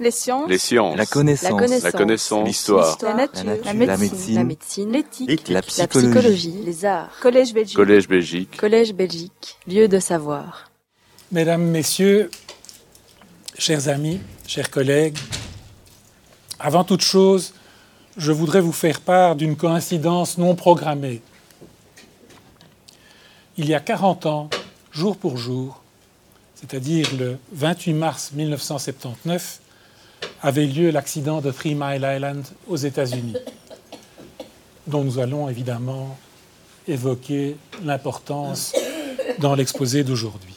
Les sciences. Les sciences. La connaissance. La connaissance. La. L'histoire. La nature. La nature. La La médecine. La. L'éthique. La La psychologie. psychologie. Les arts. Collège Belgique. Collège Belgique. Collège Belgique. Lieu de savoir. Mesdames, Messieurs, chers amis, chers collègues, avant toute chose, je voudrais vous faire part d'une coïncidence non programmée. Il y a 40 ans, jour pour jour, c'est-à-dire le 28 mars 1979, avait lieu l'accident de Three Mile Island aux États-Unis, dont nous allons évidemment évoquer l'importance dans l'exposé d'aujourd'hui.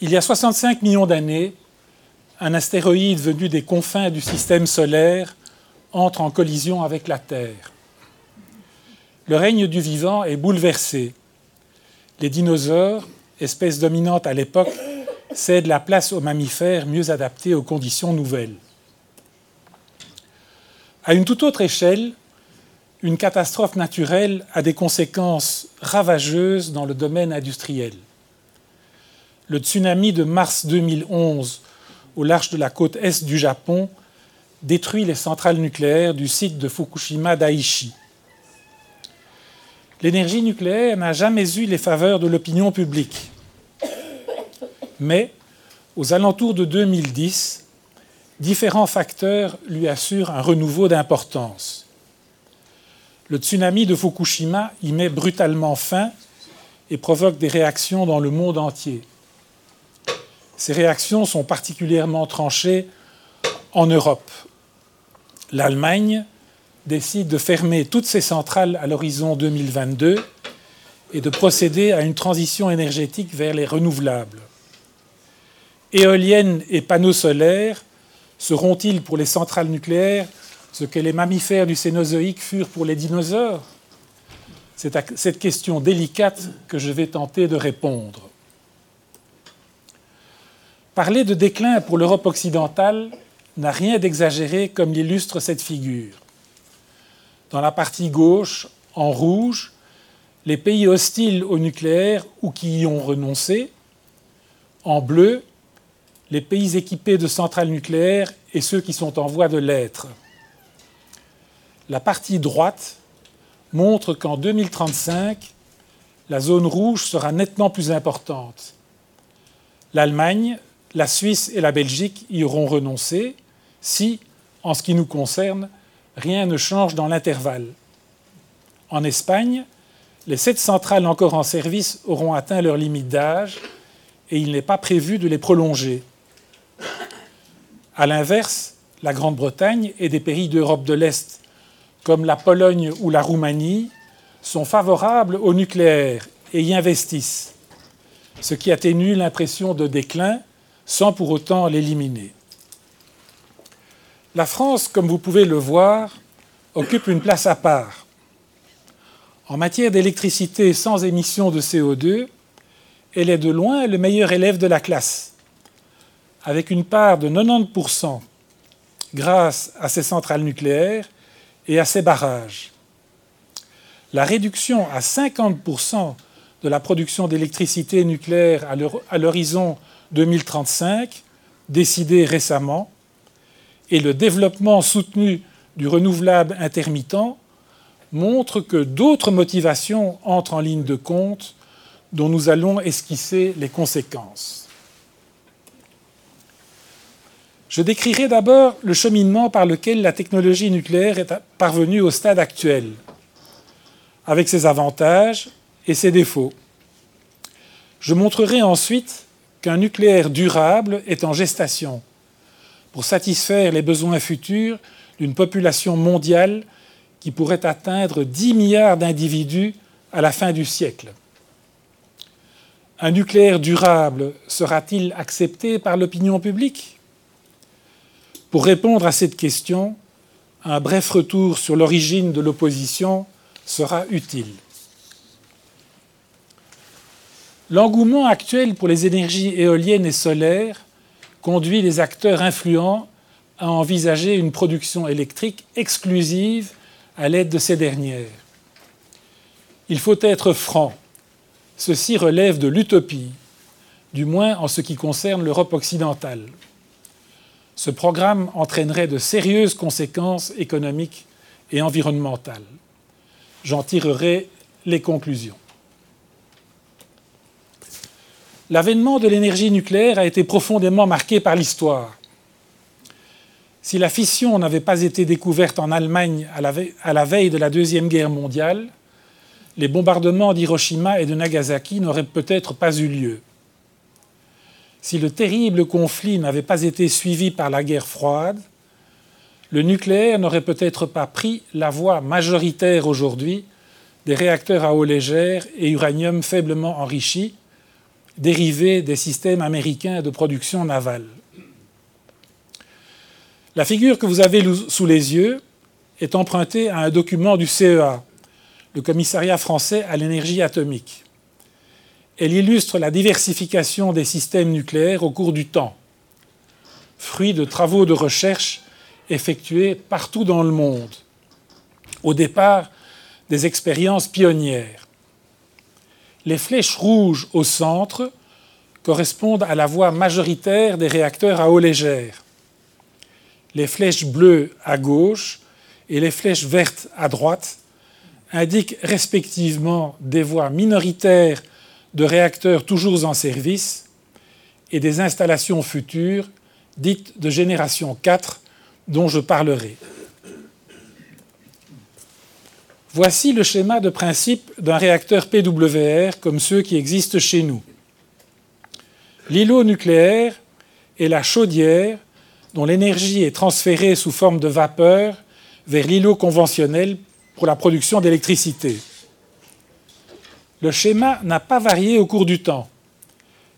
Il y a 65 millions d'années, un astéroïde venu des confins du système solaire entre en collision avec la Terre. Le règne du vivant est bouleversé. Les dinosaures, espèces dominantes à l'époque, cèdent la place aux mammifères mieux adaptés aux conditions nouvelles. À une toute autre échelle, une catastrophe naturelle a des conséquences ravageuses dans le domaine industriel. Le tsunami de mars 2011 au large de la côte est du Japon détruit les centrales nucléaires du site de Fukushima Daiichi. L'énergie nucléaire n'a jamais eu les faveurs de l'opinion publique. Mais, aux alentours de 2010, différents facteurs lui assurent un renouveau d'importance. Le tsunami de Fukushima y met brutalement fin et provoque des réactions dans le monde entier. Ces réactions sont particulièrement tranchées en Europe. L'Allemagne décide de fermer toutes ses centrales à l'horizon 2022 et de procéder à une transition énergétique vers les renouvelables. Éoliennes et panneaux solaires seront-ils pour les centrales nucléaires ce que les mammifères du Cénozoïque furent pour les dinosaures? C'est à cette question délicate que je vais tenter de répondre. Parler de déclin pour l'Europe occidentale n'a rien d'exagéré comme l'illustre cette figure. Dans la partie gauche, en rouge, les pays hostiles au nucléaire ou qui y ont renoncé. En bleu, les pays équipés de centrales nucléaires et ceux qui sont en voie de l'être. La partie droite montre qu'en 2035, la zone rouge sera nettement plus importante. L'Allemagne, la Suisse et la Belgique y auront renoncé si, en ce qui nous concerne, rien ne change dans l'intervalle. En Espagne, les sept centrales encore en service auront atteint leur limite d'âge et il n'est pas prévu de les prolonger. A l'inverse, la Grande-Bretagne et des pays d'Europe de l'Est, comme la Pologne ou la Roumanie, sont favorables au nucléaire et y investissent, ce qui atténue l'impression de déclin sans pour autant l'éliminer. La France, comme vous pouvez le voir, occupe une place à part. En matière d'électricité sans émission de CO2, elle est de loin le meilleur élève de la classe, avec une part de 90% grâce à ses centrales nucléaires et à ses barrages. La réduction à 50% de la production d'électricité nucléaire à l'horizon 2035, décidée récemment, et le développement soutenu du renouvelable intermittent montrent que d'autres motivations entrent en ligne de compte dont nous allons esquisser les conséquences. Je décrirai d'abord le cheminement par lequel la technologie nucléaire est parvenue au stade actuel, avec ses avantages et ses défauts. Je montrerai ensuite qu'un nucléaire durable est en gestation pour satisfaire les besoins futurs d'une population mondiale qui pourrait atteindre 10 milliards d'individus à la fin du siècle. Un nucléaire durable sera-t-il accepté par l'opinion publique? Pour répondre à cette question, un bref retour sur l'origine de l'opposition sera utile. L'engouement actuel pour les énergies éoliennes et solaires conduit les acteurs influents à envisager une production électrique exclusive à l'aide de ces dernières. Il faut être franc. Ceci relève de l'utopie, du moins en ce qui concerne l'Europe occidentale. Ce programme entraînerait de sérieuses conséquences économiques et environnementales. J'en tirerai les conclusions. L'avènement de l'énergie nucléaire a été profondément marqué par l'histoire. Si la fission n'avait pas été découverte en Allemagne à la, veille de la Deuxième Guerre mondiale, les bombardements d'Hiroshima et de Nagasaki n'auraient peut-être pas eu lieu. Si le terrible conflit n'avait pas été suivi par la guerre froide, le nucléaire n'aurait peut-être pas pris la voie majoritaire aujourd'hui des réacteurs à eau légère et uranium faiblement enrichi, dérivés des systèmes américains de production navale. La figure que vous avez sous les yeux est empruntée à un document du CEA, le Commissariat français à l'énergie atomique. Elle illustre la diversification des systèmes nucléaires au cours du temps, fruit de travaux de recherche effectués partout dans le monde, au départ des expériences pionnières. Les flèches rouges au centre correspondent à la voie majoritaire des réacteurs à eau légère les flèches bleues à gauche et les flèches vertes à droite indiquent respectivement des voies minoritaires de réacteurs toujours en service et des installations futures dites de génération 4 dont je parlerai. Voici le schéma de principe d'un réacteur PWR comme ceux qui existent chez nous. L'îlot nucléaire est la chaudière dont l'énergie est transférée sous forme de vapeur vers l'îlot conventionnel pour la production d'électricité. Le schéma n'a pas varié au cours du temps.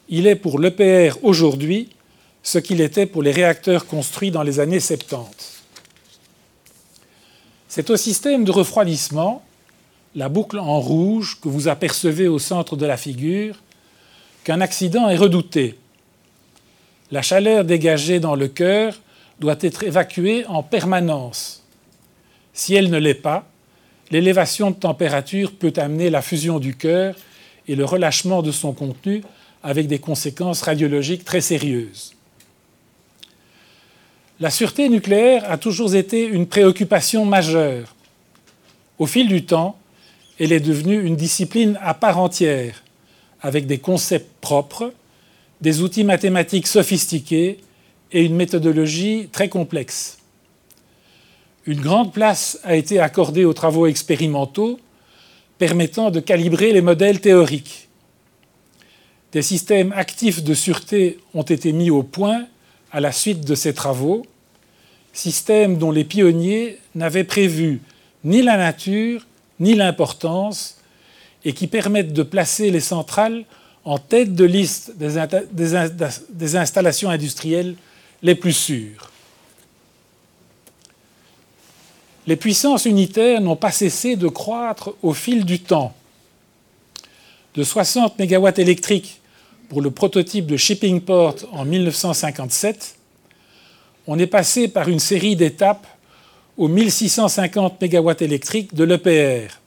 Il est pour l'EPR aujourd'hui ce qu'il était pour les réacteurs construits dans les années 70. C'est au système de refroidissement, la boucle en rouge que vous apercevez au centre de la figure, qu'un accident est redouté la chaleur dégagée dans le cœur doit être évacuée en permanence. Si elle ne l'est pas, l'élévation de température peut amener la fusion du cœur et le relâchement de son contenu avec des conséquences radiologiques très sérieuses. La sûreté nucléaire a toujours été une préoccupation majeure. Au fil du temps, elle est devenue une discipline à part entière, avec des concepts propres, des outils mathématiques sophistiqués et une méthodologie très complexe. Une grande place a été accordée aux travaux expérimentaux permettant de calibrer les modèles théoriques. Des systèmes actifs de sûreté ont été mis au point à la suite de ces travaux, systèmes dont les pionniers n'avaient prévu ni la nature ni l'importance et qui permettent de placer les centrales en tête de liste des, installations industrielles les plus sûres. Les puissances unitaires n'ont pas cessé de croître au fil du temps. De 60 MW électriques pour le prototype de Shippingport en 1957, on est passé par une série d'étapes aux 1650 MW électriques de l'EPR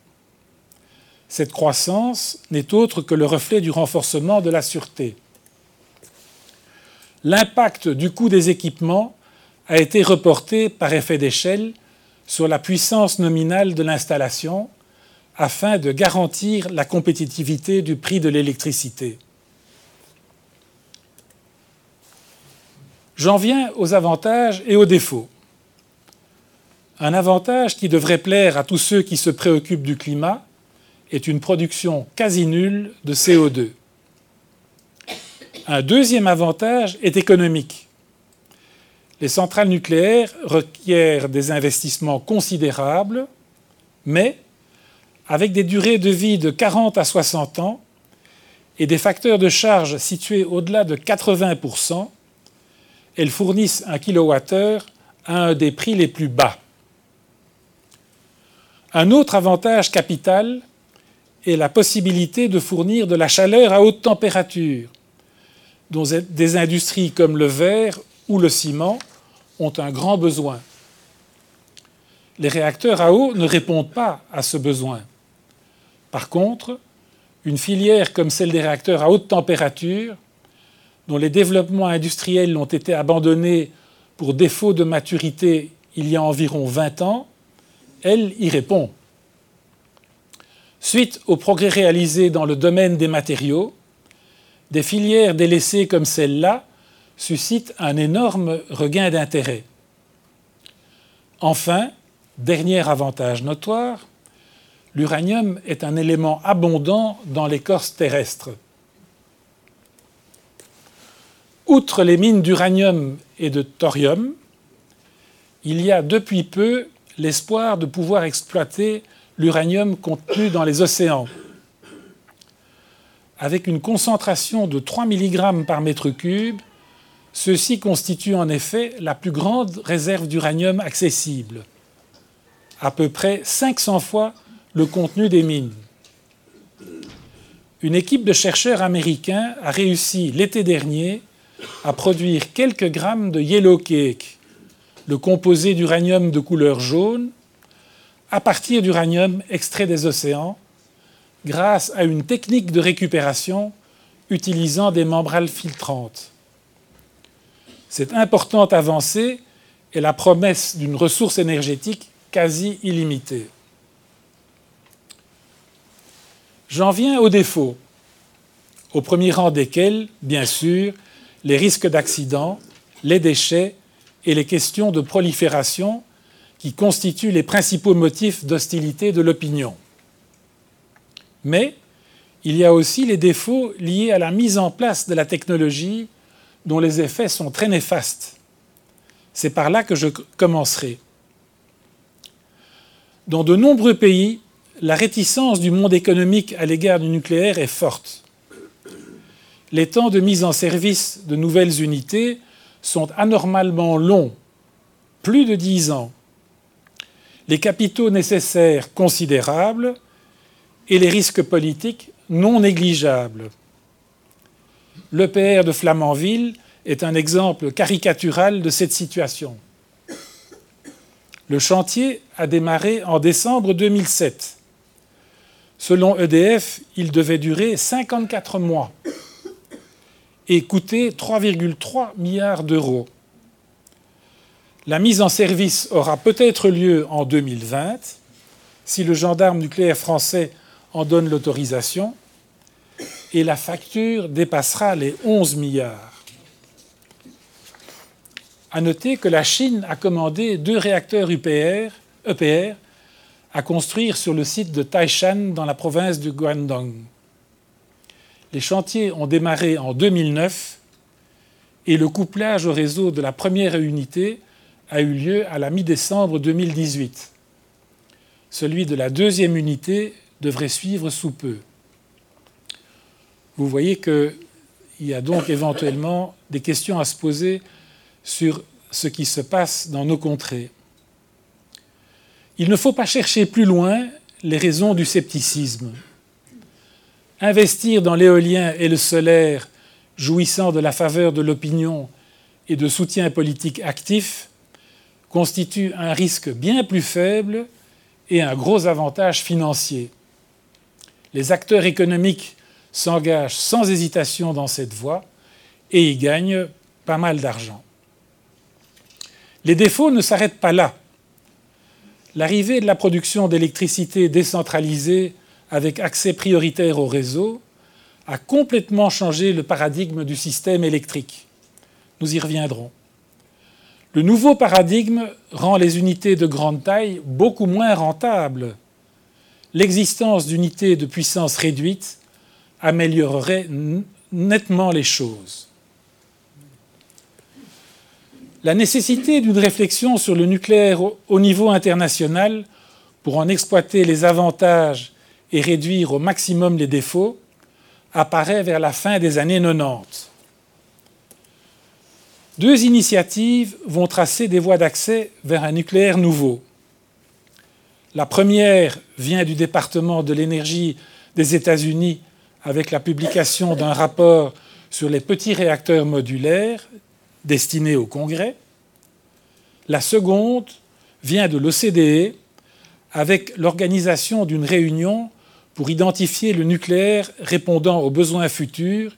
cette croissance n'est autre que le reflet du renforcement de la sûreté. L'impact du coût des équipements a été reporté par effet d'échelle sur la puissance nominale de l'installation afin de garantir la compétitivité du prix de l'électricité. J'en viens aux avantages et aux défauts. Un avantage qui devrait plaire à tous ceux qui se préoccupent du climat est une production quasi nulle de CO2. Un deuxième avantage est économique. Les centrales nucléaires requièrent des investissements considérables, mais avec des durées de vie de 40 à 60 ans et des facteurs de charge situés au-delà de 80%, elles fournissent un kilowattheure à un des prix les plus bas. Un autre avantage capital et la possibilité de fournir de la chaleur à haute température, dont des industries comme le verre ou le ciment ont un grand besoin. Les réacteurs à eau ne répondent pas à ce besoin. Par contre, une filière comme celle des réacteurs à haute température dont les développements industriels ont été abandonnés pour défaut de maturité il y a environ 20 ans, elle y répond. Suite aux progrès réalisés dans le domaine des matériaux, des filières délaissées comme celle-là suscitent un énorme regain d'intérêt. Enfin, dernier avantage notoire, l'uranium est un élément abondant dans l'écorce terrestre. Outre les mines d'uranium et de thorium, il y a depuis peu l'espoir de pouvoir exploiter l'uranium contenu dans les océans. Avec une concentration de 3 mg par mètre cube, ceci constitue en effet la plus grande réserve d'uranium accessible, à peu près 500 fois le contenu des mines. Une équipe de chercheurs américains a réussi l'été dernier à produire quelques grammes de yellow cake, le composé d'uranium de couleur jaune, à partir d'uranium extrait des océans, grâce à une technique de récupération utilisant des membrales filtrantes. Cette importante avancée est la promesse d'une ressource énergétique quasi illimitée. J'en viens aux défauts, au premier rang desquels, bien sûr, les risques d'accident, les déchets et les questions de prolifération qui constituent les principaux motifs d'hostilité de l'opinion. Mais il y a aussi les défauts liés à la mise en place de la technologie dont les effets sont très néfastes. C'est par là que je commencerai. Dans de nombreux pays, la réticence du monde économique à l'égard du nucléaire est forte. Les temps de mise en service de nouvelles unités sont anormalement longs, plus de dix ans. Les capitaux nécessaires considérables et les risques politiques non négligeables. L'EPR de Flamanville est un exemple caricatural de cette situation. Le chantier a démarré en décembre 2007. Selon EDF, il devait durer 54 mois et coûter 3,3 milliards d'euros. La mise en service aura peut-être lieu en 2020 si le gendarme nucléaire français en donne l'autorisation et la facture dépassera les 11 milliards. À noter que la Chine a commandé deux réacteurs EPR à construire sur le site de Taishan dans la province du Guangdong. Les chantiers ont démarré en 2009 et le couplage au réseau de la première unité a eu lieu à la mi-décembre 2018. Celui de la deuxième unité devrait suivre sous peu. Vous voyez qu'il y a donc éventuellement des questions à se poser sur ce qui se passe dans nos contrées. Il ne faut pas chercher plus loin les raisons du scepticisme. Investir dans l'éolien et le solaire, jouissant de la faveur de l'opinion et de soutien politique actif, constitue un risque bien plus faible et un gros avantage financier. Les acteurs économiques s'engagent sans hésitation dans cette voie et y gagnent pas mal d'argent. Les défauts ne s'arrêtent pas là. L'arrivée de la production d'électricité décentralisée avec accès prioritaire au réseau, a complètement changé le paradigme du système électrique. Nous y reviendrons. Le nouveau paradigme rend les unités de grande taille beaucoup moins rentables. L'existence d'unités de puissance réduite améliorerait nettement les choses. La nécessité d'une réflexion sur le nucléaire au niveau international pour en exploiter les avantages et réduire au maximum les défauts apparaît vers la fin des années 90. Deux initiatives vont tracer des voies d'accès vers un nucléaire nouveau. La première vient du département de l'énergie des États-Unis avec la publication d'un rapport sur les petits réacteurs modulaires destinés au Congrès. La seconde vient de l'OCDE avec l'organisation d'une réunion pour identifier le nucléaire répondant aux besoins futurs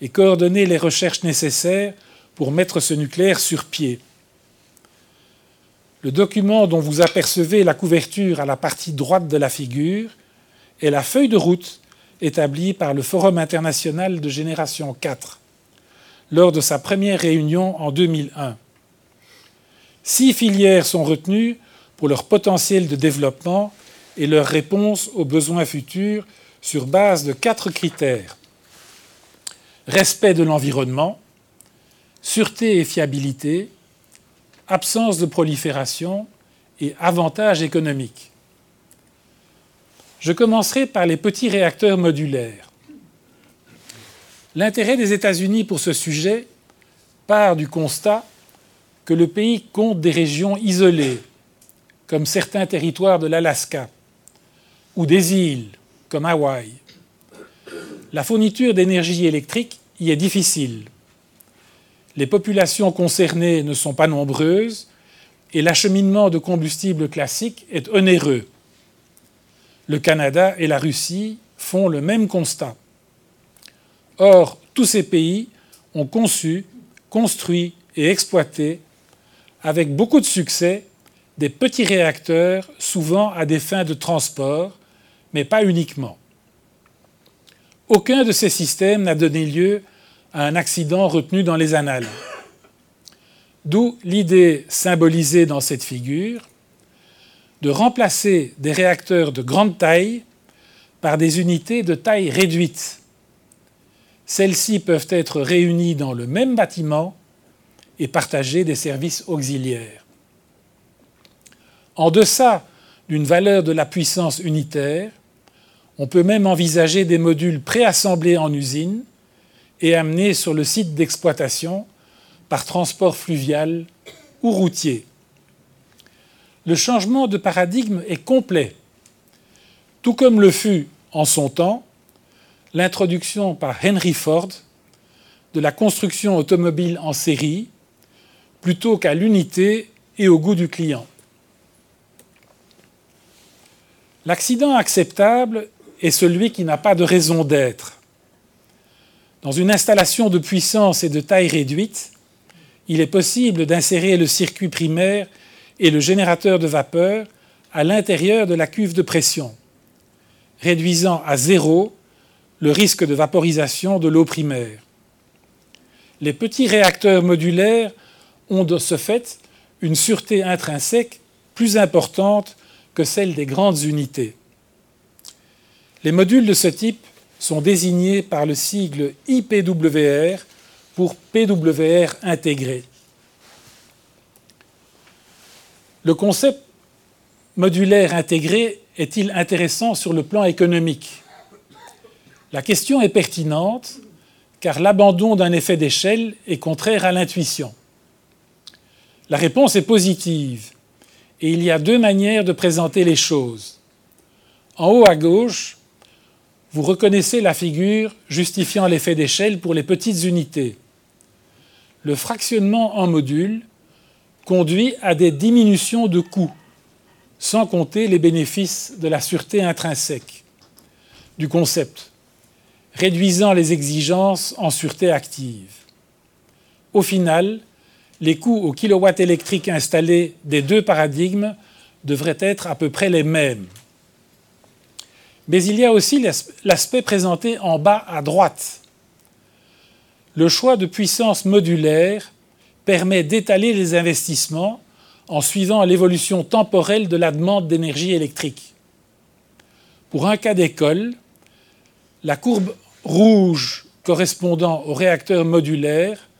et coordonner les recherches nécessaires pour mettre ce nucléaire sur pied. Le document dont vous apercevez la couverture à la partie droite de la figure est la feuille de route établie par le Forum international de génération 4 lors de sa première réunion en 2001. Six filières sont retenues pour leur potentiel de développement et leur réponse aux besoins futurs sur base de quatre critères. Respect de l'environnement, sûreté et fiabilité, absence de prolifération et avantages économiques. Je commencerai par les petits réacteurs modulaires. L'intérêt des États-Unis pour ce sujet part du constat que le pays compte des régions isolées, comme certains territoires de l'Alaska, ou des îles, comme Hawaï. La fourniture d'énergie électrique y est difficile. Les populations concernées ne sont pas nombreuses et l'acheminement de combustible classique est onéreux. Le Canada et la Russie font le même constat. Or, tous ces pays ont conçu, construit et exploité, avec beaucoup de succès, des petits réacteurs, souvent à des fins de transport, mais pas uniquement. Aucun de ces systèmes n'a donné lieu à un accident retenu dans les annales. D'où l'idée symbolisée dans cette figure de remplacer des réacteurs de grande taille par des unités de taille réduite. Celles-ci peuvent être réunies dans le même bâtiment et partager des services auxiliaires. En deçà d'une valeur de la puissance unitaire, on peut même envisager des modules préassemblés en usine et amenés sur le site d'exploitation par transport fluvial ou routier. Le changement de paradigme est complet, tout comme le fut en son temps l'introduction par Henry Ford de la construction automobile en série plutôt qu'à l'unité et au goût du client. L'accident acceptable est celui qui n'a pas de raison d'être. Dans une installation de puissance et de taille réduite, il est possible d'insérer le circuit primaire et le générateur de vapeur à l'intérieur de la cuve de pression, réduisant à zéro le risque de vaporisation de l'eau primaire. Les petits réacteurs modulaires ont de ce fait une sûreté intrinsèque plus importante que celle des grandes unités. Les modules de ce type sont désignés par le sigle IPWR pour PWR intégré. Le concept modulaire intégré est-il intéressant sur le plan économique? La question est pertinente car l'abandon d'un effet d'échelle est contraire à l'intuition. La réponse est positive et il y a deux manières de présenter les choses. En haut à gauche, vous reconnaissez la figure justifiant l'effet d'échelle pour les petites unités. Le fractionnement en modules conduit à des diminutions de coûts, sans compter les bénéfices de la sûreté intrinsèque du concept, réduisant les exigences en sûreté active. Au final, les coûts au kilowatt électrique installé des deux paradigmes devraient être à peu près les mêmes. Mais il y a aussi l'aspect présenté en bas à droite. Le choix de puissance modulaire permet d'étaler les investissements en suivant l'évolution temporelle de la demande d'énergie électrique. Pour un cas d'école, la courbe rouge correspondant au réacteur modulaire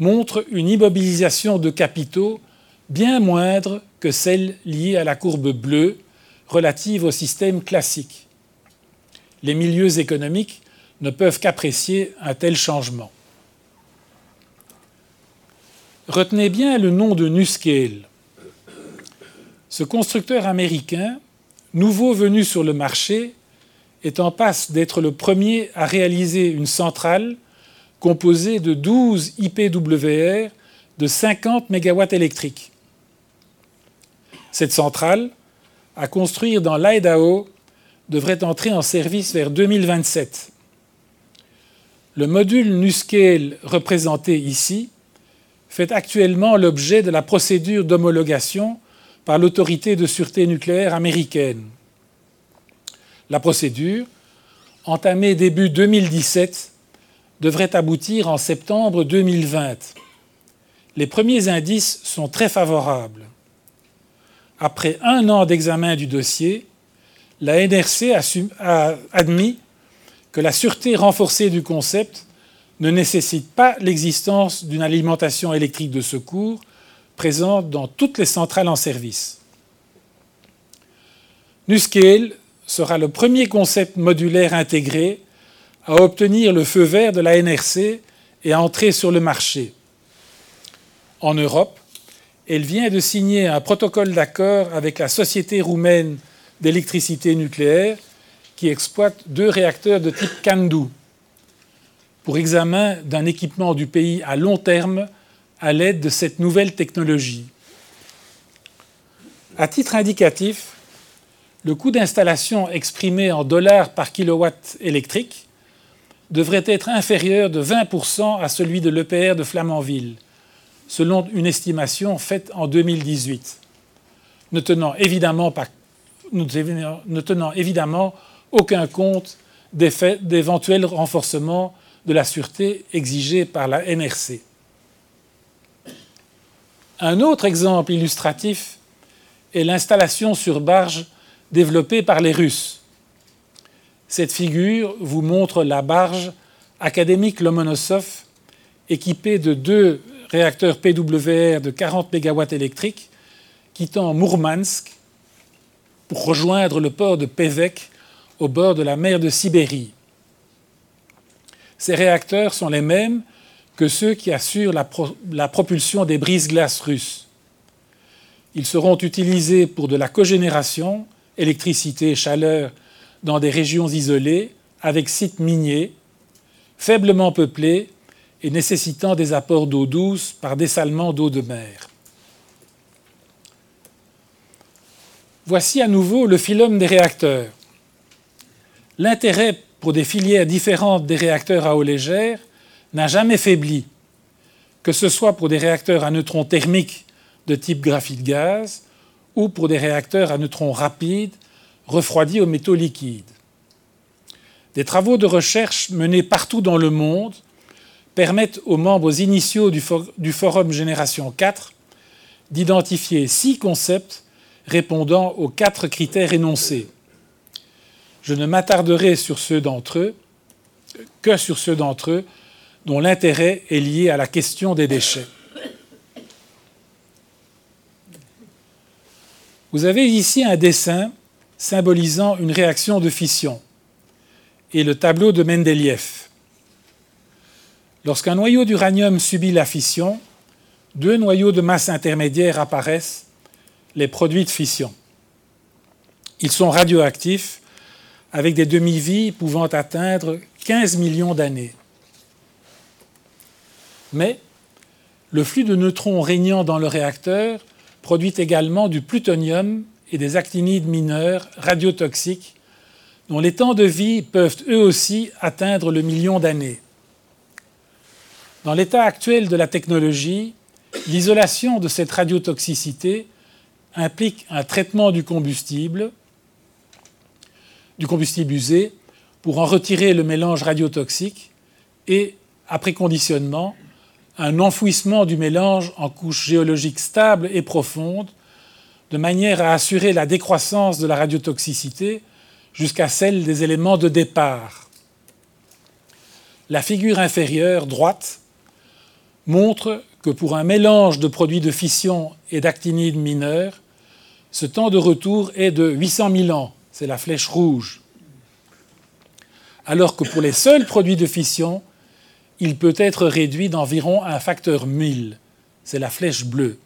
montre une immobilisation de capitaux bien moindre que celle liée à la courbe bleue relative au système classique les milieux économiques ne peuvent qu'apprécier un tel changement. Retenez bien le nom de Nuscale. Ce constructeur américain, nouveau venu sur le marché, est en passe d'être le premier à réaliser une centrale composée de 12 IPWR de 50 MW électriques. Cette centrale, à construire dans l'Idaho, devrait entrer en service vers 2027. Le module NuScale représenté ici fait actuellement l'objet de la procédure d'homologation par l'autorité de sûreté nucléaire américaine. La procédure, entamée début 2017, devrait aboutir en septembre 2020. Les premiers indices sont très favorables. Après un an d'examen du dossier, la NRC a admis que la sûreté renforcée du concept ne nécessite pas l'existence d'une alimentation électrique de secours présente dans toutes les centrales en service. NuScale sera le premier concept modulaire intégré à obtenir le feu vert de la NRC et à entrer sur le marché. En Europe, elle vient de signer un protocole d'accord avec la Société roumaine d'électricité nucléaire qui exploite deux réacteurs de type CANDU pour examen d'un équipement du pays à long terme à l'aide de cette nouvelle technologie. À titre indicatif, le coût d'installation exprimé en dollars par kilowatt électrique devrait être inférieur de 20% à celui de l'EPR de Flamanville, selon une estimation faite en 2018, ne tenant évidemment, pas, ne tenant évidemment aucun compte d'éventuels renforcements de la sûreté exigés par la NRC. Un autre exemple illustratif est l'installation sur barge développée par les Russes. Cette figure vous montre la barge académique Lomonosov équipée de deux réacteurs PWR de 40 MW électriques quittant Mourmansk pour rejoindre le port de Pevek au bord de la mer de Sibérie. Ces réacteurs sont les mêmes que ceux qui assurent la, propulsion des brises-glaces russes. Ils seront utilisés pour de la cogénération, électricité, chaleur, dans des régions isolées, avec sites miniers, faiblement peuplés et nécessitant des apports d'eau douce par dessalement d'eau de mer. Voici à nouveau le phylum des réacteurs. L'intérêt des filières différentes des réacteurs à eau légère n'a jamais faibli, que ce soit pour des réacteurs à neutrons thermiques de type graphite-gaz ou pour des réacteurs à neutrons rapides refroidis aux métaux liquides. Des travaux de recherche menés partout dans le monde permettent aux membres initiaux du, Forum Génération 4 d'identifier six concepts répondant aux quatre critères énoncés. Je ne m'attarderai sur ceux d'entre eux que sur ceux d'entre eux dont l'intérêt est lié à la question des déchets. Vous avez ici un dessin symbolisant une réaction de fission et le tableau de Mendeleïev. Lorsqu'un noyau d'uranium subit la fission, deux noyaux de masse intermédiaire apparaissent, les produits de fission. Ils sont radioactifs avec des demi-vies pouvant atteindre 15 millions d'années. Mais le flux de neutrons régnant dans le réacteur produit également du plutonium et des actinides mineurs radiotoxiques dont les temps de vie peuvent eux aussi atteindre le million d'années. Dans l'état actuel de la technologie, l'isolation de cette radiotoxicité implique un traitement du combustible, du combustible usé, pour en retirer le mélange radiotoxique et, après conditionnement, un enfouissement du mélange en couches géologiques stables et profondes, de manière à assurer la décroissance de la radiotoxicité jusqu'à celle des éléments de départ. La figure inférieure, droite, montre que pour un mélange de produits de fission et d'actinides mineurs, ce temps de retour est de 800 000 ans, c'est la flèche rouge. Alors que pour les seuls produits de fission, il peut être réduit d'environ un facteur 1000. C'est la flèche bleue.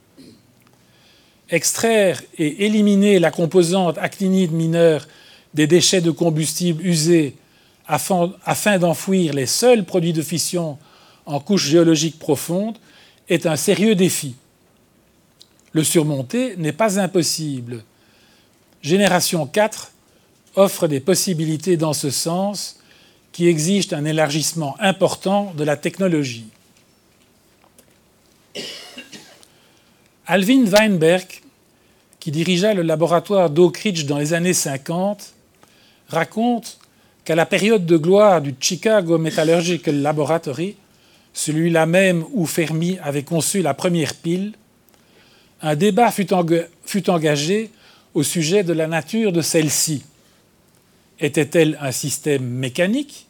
Extraire et éliminer la composante actinide mineure des déchets de combustible usés afin, d'enfouir les seuls produits de fission en couche géologique profonde est un sérieux défi. Le surmonter n'est pas impossible. Génération 4 offre des possibilités dans ce sens qui exigent un élargissement important de la technologie. Alvin Weinberg, qui dirigea le laboratoire d'Oak Ridge dans les années 50, raconte qu'à la période de gloire du Chicago Metallurgical Laboratory, celui-là même où Fermi avait conçu la première pile, un débat fut, engagé au sujet de la nature de celle-ci. Était-elle un système mécanique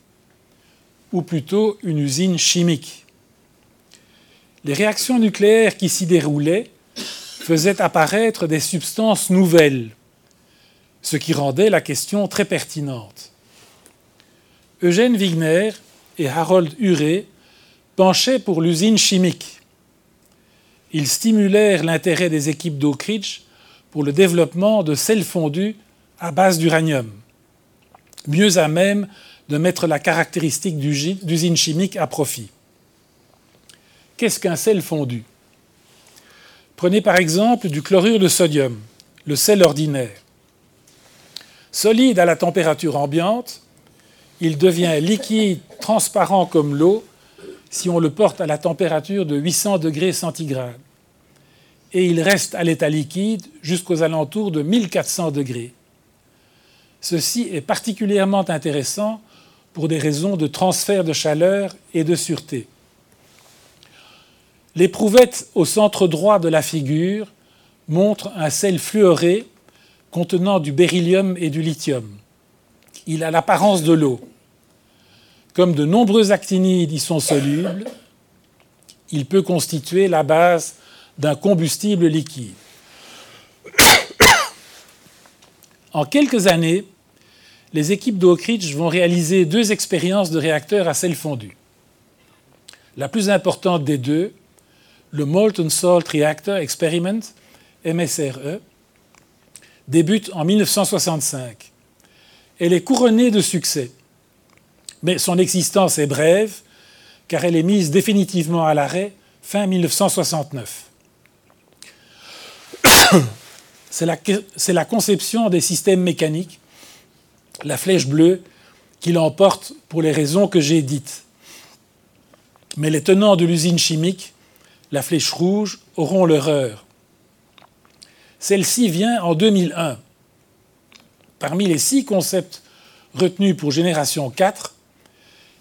ou plutôt une usine chimique? Les réactions nucléaires qui s'y déroulaient faisaient apparaître des substances nouvelles, ce qui rendait la question très pertinente. Eugène Wigner et Harold Urey penchaient pour l'usine chimique. Ils stimulèrent l'intérêt des équipes d'Oak Ridge pour le développement de sels fondus à base d'uranium, mieux à même de mettre la caractéristique d'usine chimique à profit. Qu'est-ce qu'un sel fondu? Prenez par exemple du chlorure de sodium, le sel ordinaire. Solide à la température ambiante, il devient liquide, transparent comme l'eau, si on le porte à la température de 800 degrés centigrades. Et il reste à l'état liquide jusqu'aux alentours de 1400 degrés. Ceci est particulièrement intéressant pour des raisons de transfert de chaleur et de sûreté. L'éprouvette au centre droit de la figure montre un sel fluoré contenant du beryllium et du lithium. Il a l'apparence de l'eau. Comme de nombreux actinides y sont solubles, il peut constituer la base d'un combustible liquide. En quelques années, les équipes Ridge vont réaliser deux expériences de réacteurs à sel fondu. La plus importante des deux, le Molten Salt Reactor Experiment, MSRE, débute en 1965. Elle est couronnée de succès. Mais son existence est brève, car elle est mise définitivement à l'arrêt fin 1969. C'est la, conception des systèmes mécaniques, la flèche bleue, qui l'emporte pour les raisons que j'ai dites. Mais les tenants de l'usine chimique, la flèche rouge, auront leur heure. Celle-ci vient en 2001. Parmi les six concepts retenus pour génération 4,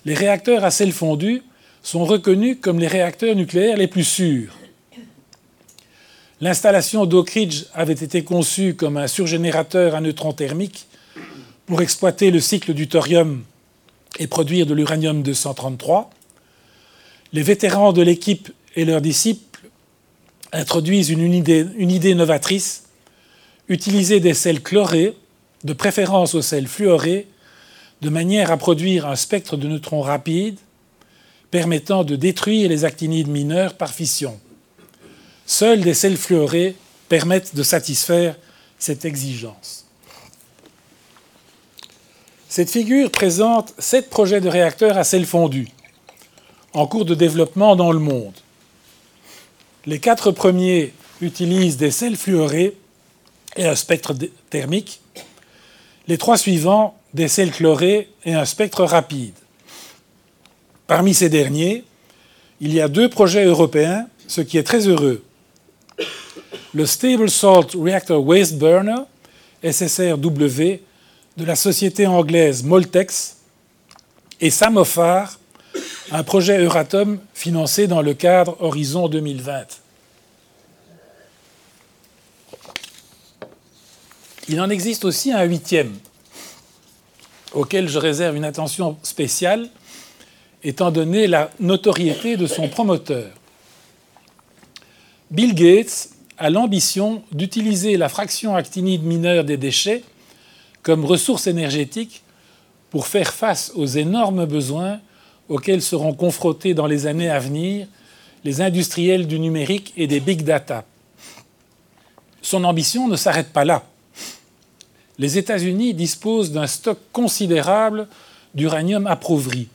les réacteurs à sel fondu sont reconnus comme les réacteurs nucléaires les plus sûrs. L'installation d'Oak Ridge avait été conçue comme un surgénérateur à neutrons thermiques pour exploiter le cycle du thorium et produire de l'uranium 233. Les vétérans de l'équipe et leurs disciples introduisent une idée, une idée novatrice, utiliser des sels chlorés, de préférence aux sels fluorés, de manière à produire un spectre de neutrons rapide permettant de détruire les actinides mineurs par fission. Seuls des sels fluorés permettent de satisfaire cette exigence. Cette figure présente sept projets de réacteurs à sel fondu en cours de développement dans le monde. Les quatre premiers utilisent des sels fluorés et un spectre thermique. Les trois suivants des sels chlorés et un spectre rapide. Parmi ces derniers, il y a deux projets européens, ce qui est très heureux. Le Stable Salt Reactor Waste Burner, SSRW, de la société anglaise Moltex, et Samofar, un projet Euratom financé dans le cadre Horizon 2020. Il en existe aussi un huitième, auquel je réserve une attention spéciale, étant donné la notoriété de son promoteur. Bill Gates a l'ambition d'utiliser la fraction actinide mineure des déchets comme ressource énergétique pour faire face aux énormes besoins auxquels seront confrontés dans les années à venir les industriels du numérique et des big data. Son ambition ne s'arrête pas là les États-Unis disposent d'un stock considérable d'uranium appauvri,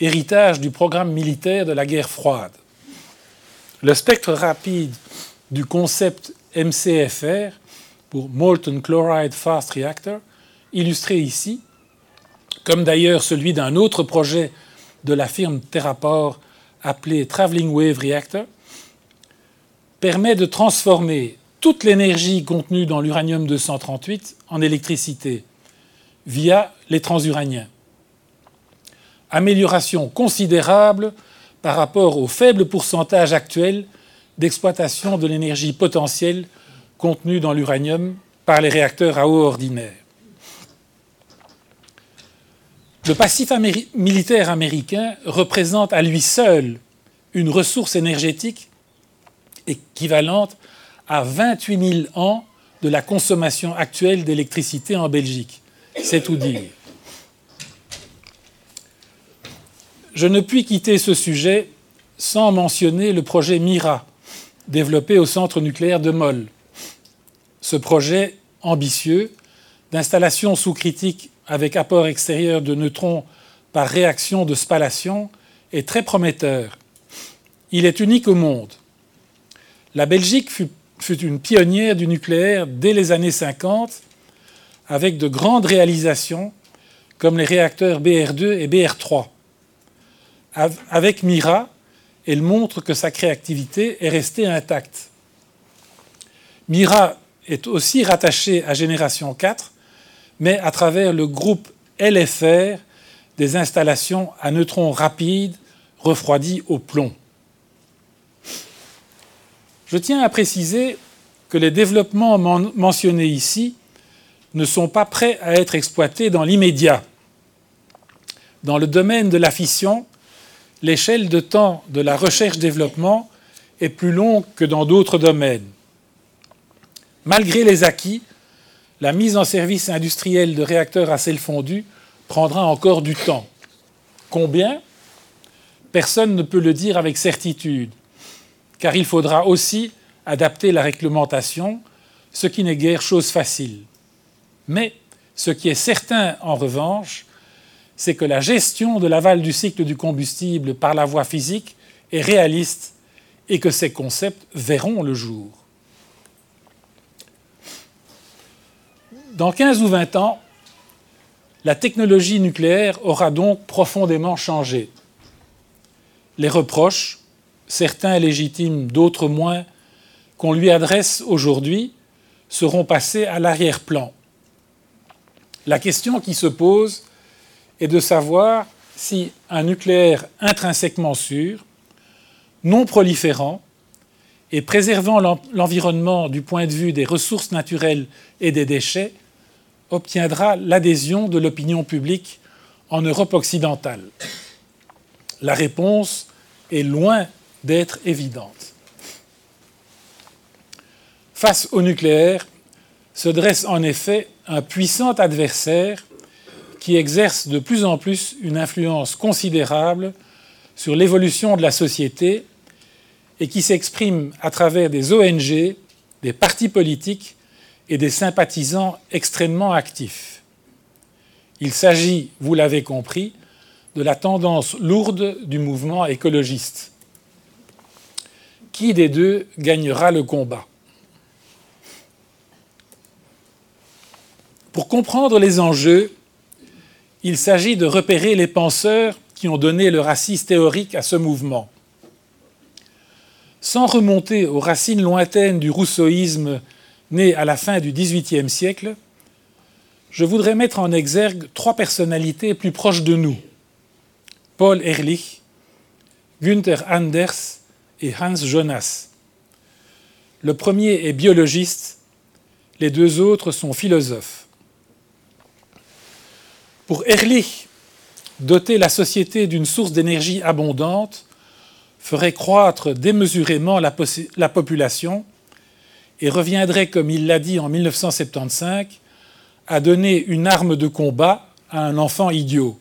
héritage du programme militaire de la guerre froide. Le spectre rapide du concept MCFR pour Molten Chloride Fast Reactor, illustré ici, comme d'ailleurs celui d'un autre projet de la firme Terraport appelé Traveling Wave Reactor, permet de transformer toute l'énergie contenue dans l'uranium 238 en électricité via les transuraniens. Amélioration considérable par rapport au faible pourcentage actuel d'exploitation de l'énergie potentielle contenue dans l'uranium par les réacteurs à eau ordinaire. Le passif militaire américain représente à lui seul une ressource énergétique équivalente à 28 000 ans de la consommation actuelle d'électricité en Belgique. C'est tout dire. Je ne puis quitter ce sujet sans mentionner le projet MIRA, développé au centre nucléaire de Moll. Ce projet ambitieux d'installation sous critique avec apport extérieur de neutrons par réaction de spallation est très prometteur. Il est unique au monde. La Belgique fut, une pionnière du nucléaire dès les années 50 avec de grandes réalisations comme les réacteurs BR2 et BR3. Avec Mira, elle montre que sa créativité est restée intacte. Mira est aussi rattachée à Génération 4, mais à travers le groupe LFR des installations à neutrons rapides refroidis au plomb. Je tiens à préciser que les développements mentionnés ici ne sont pas prêts à être exploités dans l'immédiat. Dans le domaine de la fission, l'échelle de temps de la recherche-développement est plus longue que dans d'autres domaines. Malgré les acquis, la mise en service industriel de réacteurs à sel fondu prendra encore du temps. Combien? Personne ne peut le dire avec certitude, car il faudra aussi adapter la réglementation, ce qui n'est guère chose facile. Mais ce qui est certain, en revanche, c'est que la gestion de l'aval du cycle du combustible par la voie physique est réaliste et que ces concepts verront le jour. Dans 15 ou 20 ans, la technologie nucléaire aura donc profondément changé. Les reproches, certains légitimes, d'autres moins, qu'on lui adresse aujourd'hui seront passés à l'arrière-plan. La question qui se pose est de savoir si un nucléaire intrinsèquement sûr, non proliférant et préservant l'environnement du point de vue des ressources naturelles et des déchets obtiendra l'adhésion de l'opinion publique en Europe occidentale. La réponse est loin d'être évidente. Face au nucléaire se dresse en effet un puissant adversaire qui exerce de plus en plus une influence considérable sur l'évolution de la société et qui s'exprime à travers des ONG, des partis politiques et des sympathisants extrêmement actifs. Il s'agit, vous l'avez compris, de la tendance lourde du mouvement écologiste. Qui des deux gagnera le combat? Pour comprendre les enjeux, il s'agit de repérer les penseurs qui ont donné le racisme théorique à ce mouvement. Sans remonter aux racines lointaines du rousseauisme né à la fin du XVIIIe siècle, je voudrais mettre en exergue trois personnalités plus proches de nous Paul Ehrlich, Günther Anders et Hans Jonas. Le premier est biologiste, les deux autres sont philosophes. Pour Ehrlich, doter la société d'une source d'énergie abondante ferait croître démesurément la, la, population et reviendrait, comme il l'a dit en 1975, à donner une arme de combat à un enfant idiot.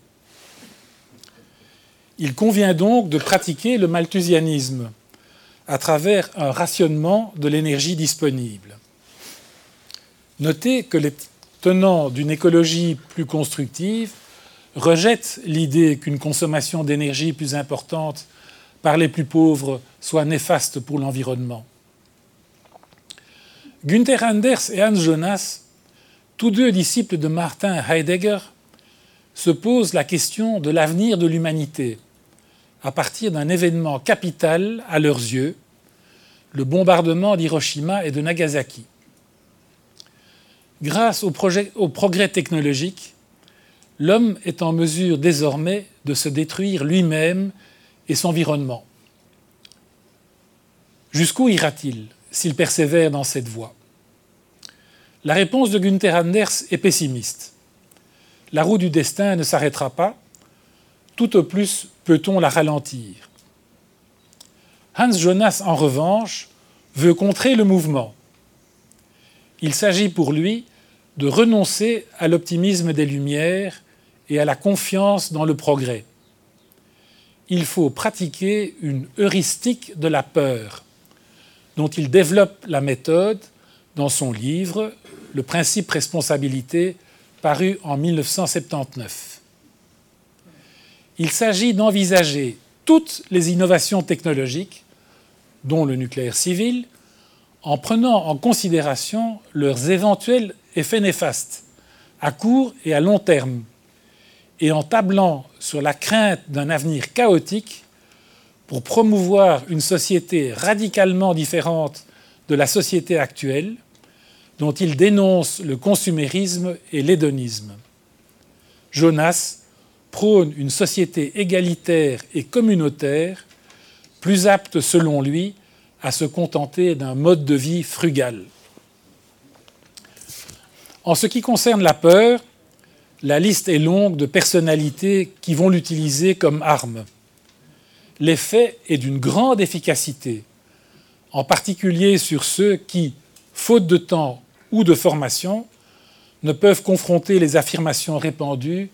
Il convient donc de pratiquer le malthusianisme à travers un rationnement de l'énergie disponible. Notez que les tenants d'une écologie plus constructive rejettent l'idée qu'une consommation d'énergie plus importante par les plus pauvres soit néfaste pour l'environnement. Günther Anders et Hans Jonas, tous deux disciples de Martin Heidegger, se pose la question de l'avenir de l'humanité à partir d'un événement capital à leurs yeux, le bombardement d'Hiroshima et de Nagasaki. Grâce au, progrès technologique, l'homme est en mesure désormais de se détruire lui-même et son environnement. Jusqu'où ira-t-il s'il persévère dans cette voie? La réponse de Günther Anders est pessimiste. La roue du destin ne s'arrêtera pas, tout au plus peut-on la ralentir. Hans Jonas, en revanche, veut contrer le mouvement. Il s'agit pour lui de renoncer à l'optimisme des Lumières et à la confiance dans le progrès. Il faut pratiquer une heuristique de la peur, dont il développe la méthode dans son livre Le principe responsabilité, paru en 1979. Il s'agit d'envisager toutes les innovations technologiques, dont le nucléaire civil, en prenant en considération leurs éventuels effets néfastes, à court et à long terme, et en tablant sur la crainte d'un avenir chaotique pour promouvoir une société radicalement différente de la société actuelle, dont il dénonce le consumérisme et l'hédonisme. Jonas prône une société égalitaire et communautaire, plus apte selon lui à se contenter d'un mode de vie frugal. En ce qui concerne la peur, la liste est longue de personnalités qui vont l'utiliser comme arme. L'effet est d'une grande efficacité, en particulier sur ceux qui, faute de temps ou de formation, ne peuvent confronter les affirmations répandues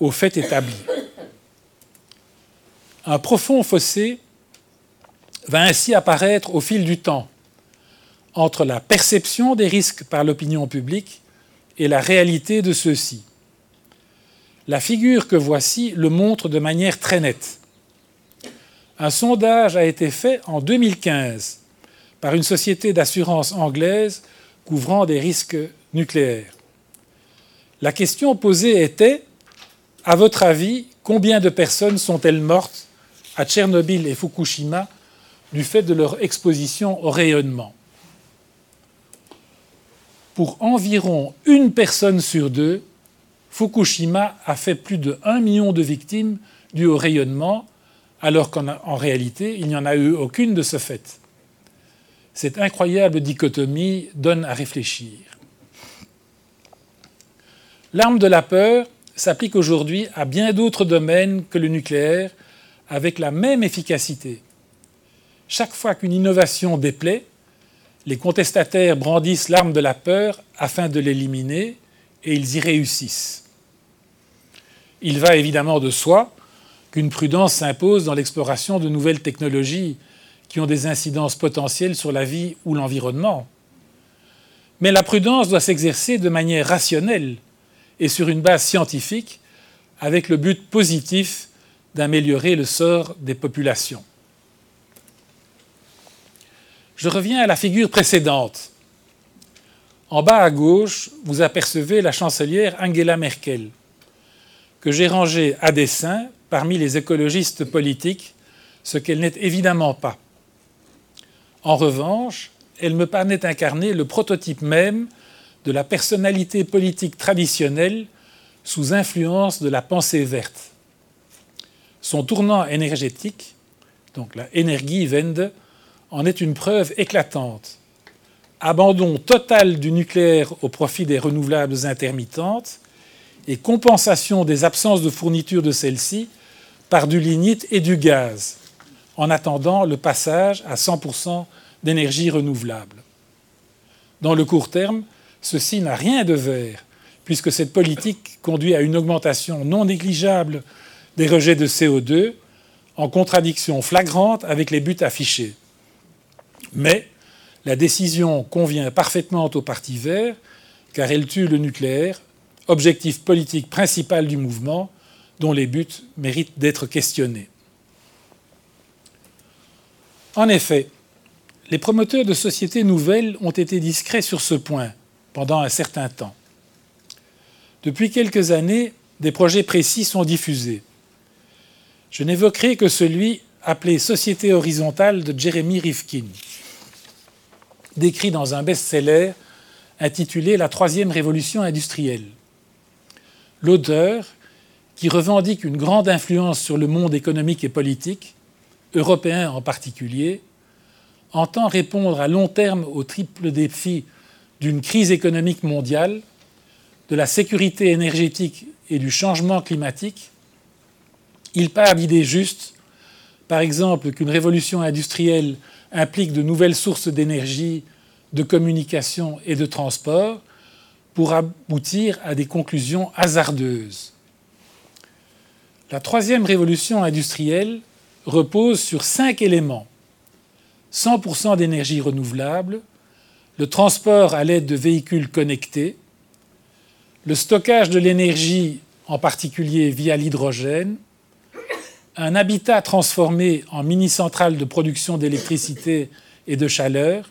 aux faits établis. Un profond fossé va ainsi apparaître au fil du temps entre la perception des risques par l'opinion publique et la réalité de ceux-ci. La figure que voici le montre de manière très nette. Un sondage a été fait en 2015 par une société d'assurance anglaise couvrant des risques nucléaires. La question posée était, à votre avis, combien de personnes sont-elles mortes à Tchernobyl et Fukushima du fait de leur exposition au rayonnement? Pour environ une personne sur deux, Fukushima a fait plus de 1 million de victimes dues au rayonnement, alors qu'en réalité, il n'y en a eu aucune de ce fait. Cette incroyable dichotomie donne à réfléchir. L'arme de la peur s'applique aujourd'hui à bien d'autres domaines que le nucléaire avec la même efficacité. Chaque fois qu'une innovation déplaît, les contestataires brandissent l'arme de la peur afin de l'éliminer et ils y réussissent. Il va évidemment de soi qu'une prudence s'impose dans l'exploration de nouvelles technologies qui ont des incidences potentielles sur la vie ou l'environnement. Mais la prudence doit s'exercer de manière rationnelle et sur une base scientifique avec le but positif d'améliorer le sort des populations. Je reviens à la figure précédente. En bas à gauche, vous apercevez la chancelière Angela Merkel, que j'ai rangée à dessein parmi les écologistes politiques, ce qu'elle n'est évidemment pas. En revanche, elle me paraît incarner le prototype même de la personnalité politique traditionnelle sous influence de la pensée verte. Son tournant énergétique, donc la Energiewende, en est une preuve éclatante. Abandon total du nucléaire au profit des renouvelables intermittentes et compensation des absences de fourniture de celles-ci par du lignite et du gaz, en attendant le passage à 100% d'énergie renouvelable. Dans le court terme, ceci n'a rien de vert, puisque cette politique conduit à une augmentation non négligeable des rejets de CO2, en contradiction flagrante avec les buts affichés. Mais la décision convient parfaitement au Parti vert, car elle tue le nucléaire, objectif politique principal du mouvement, dont les buts méritent d'être questionnés. En effet, les promoteurs de sociétés nouvelles ont été discrets sur ce point pendant un certain temps. Depuis quelques années, des projets précis sont diffusés. Je n'évoquerai que celui appelé Société horizontale de Jeremy Rifkin, décrit dans un best-seller intitulé La troisième révolution industrielle. L'auteur, qui revendique une grande influence sur le monde économique et politique, européen en particulier, entend répondre à long terme au triple défi d'une crise économique mondiale, de la sécurité énergétique et du changement climatique, il part d'idées justes, par exemple qu'une révolution industrielle implique de nouvelles sources d'énergie, de communication et de transport, pour aboutir à des conclusions hasardeuses. La troisième révolution industrielle repose sur cinq éléments. 100% d'énergie renouvelable, le transport à l'aide de véhicules connectés, le stockage de l'énergie, en particulier via l'hydrogène, un habitat transformé en mini-centrale de production d'électricité et de chaleur,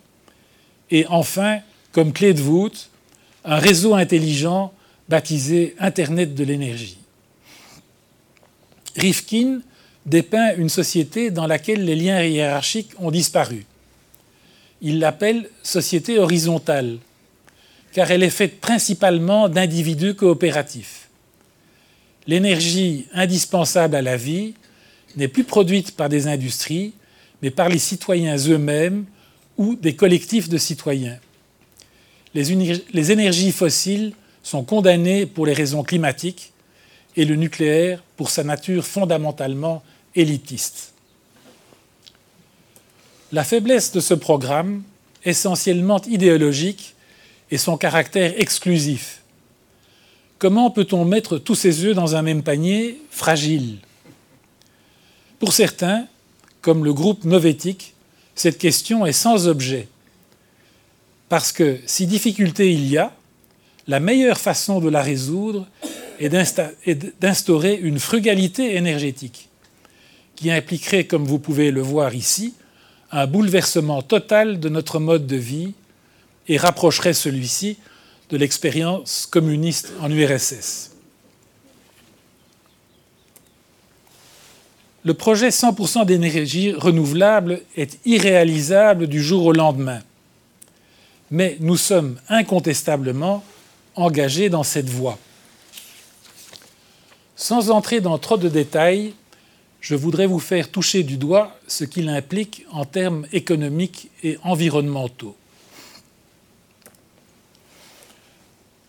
et enfin, comme clé de voûte, un réseau intelligent baptisé Internet de l'énergie. Rifkin dépeint une société dans laquelle les liens hiérarchiques ont disparu. Il l'appelle société horizontale, car elle est faite principalement d'individus coopératifs. L'énergie indispensable à la vie n'est plus produite par des industries, mais par les citoyens eux-mêmes ou des collectifs de citoyens. Les, énergies fossiles sont condamnées pour les raisons climatiques et le nucléaire pour sa nature fondamentalement élitiste. La faiblesse de ce programme, essentiellement idéologique, est son caractère exclusif. Comment peut-on mettre tous ses œufs dans un même panier fragile? Pour certains, comme le groupe Novétique, cette question est sans objet. Parce que si difficulté il y a, la meilleure façon de la résoudre est d'instaurer une frugalité énergétique qui impliquerait, comme vous pouvez le voir ici, un bouleversement total de notre mode de vie et rapprocherait celui-ci de l'expérience communiste en URSS. Le projet 100% d'énergie renouvelable est irréalisable du jour au lendemain. Mais nous sommes incontestablement engagés dans cette voie. Sans entrer dans trop de détails, je voudrais vous faire toucher du doigt ce qu'il implique en termes économiques et environnementaux.